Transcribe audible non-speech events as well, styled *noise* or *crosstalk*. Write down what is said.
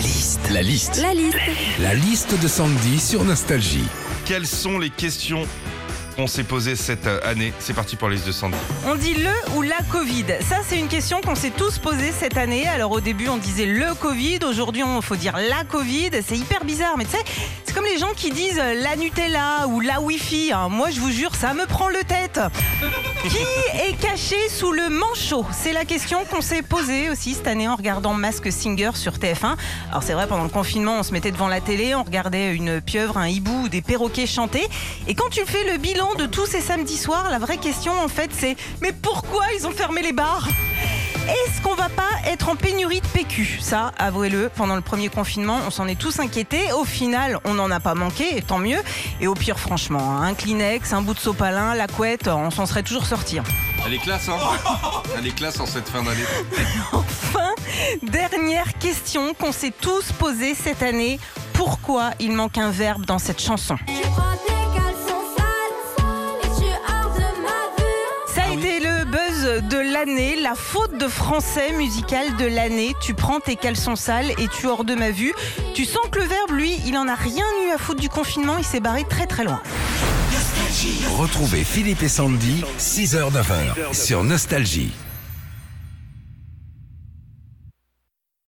La liste. La liste. La liste. La liste de Sandy sur Nostalgie. Quelles sont les questions qu'on s'est posées cette euh, année? C'est parti pour la liste de Sandy. On dit le ou la Covid Ça, c'est une question qu'on s'est tous posée cette année. Alors, au début, on disait le Covid. Aujourd'hui, il faut dire la Covid. C'est hyper bizarre, mais tu sais, c'est comme les gens qui disent la Nutella ou la Wi-Fi. hein. Moi, je vous jure, ça me prend le tête. *laughs* Qui est caché sous le manchot? C'est la question qu'on s'est posée aussi cette année en regardant Mask Singer sur TF1. Alors c'est vrai, pendant le confinement, on se mettait devant la télé, on regardait une pieuvre, un hibou ou des perroquets chanter. Et quand tu fais le bilan de tous ces samedis soirs, la vraie question en fait c'est mais pourquoi ils ont fermé les bars? Être en pénurie de PQ Ça, avouez-le, pendant le premier confinement, on s'en est tous inquiétés. Au final, on n'en a pas manqué, et tant mieux. Et au pire, franchement, hein, un Kleenex, un bout de sopalin, la couette, on s'en serait toujours sorti. hein. Elle est classe, hein *laughs* Elle est classe en cette fin d'année. *laughs* Enfin, dernière question qu'on s'est tous posée cette année. Pourquoi il manque un verbe dans cette chanson? De l'année, la faute de français musical de l'année. Tu prends tes caleçons sales et tu hors de ma vue. Tu sens que le verbe, lui, il en a rien eu à foutre du confinement. Il s'est barré très très loin. Retrouvez Philippe et Sandy, 6h-9h sur Nostalgie.